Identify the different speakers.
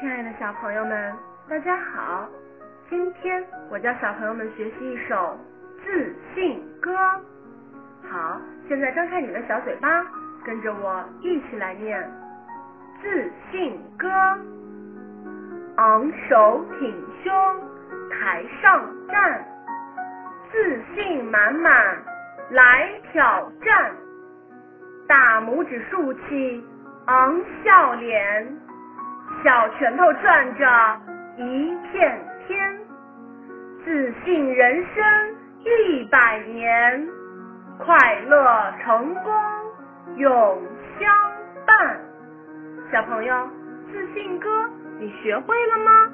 Speaker 1: 亲爱的小朋友们，大家好！今天我教小朋友们学习一首自信歌。好，现在张开你的小嘴巴，跟着我一起来念自信歌。昂首挺胸，台上站，自信满满来挑战。大拇指竖起，昂笑脸。小拳头攥着一片天，自信人生一百年，快乐成功永相伴。小朋友，自信歌你学会了吗？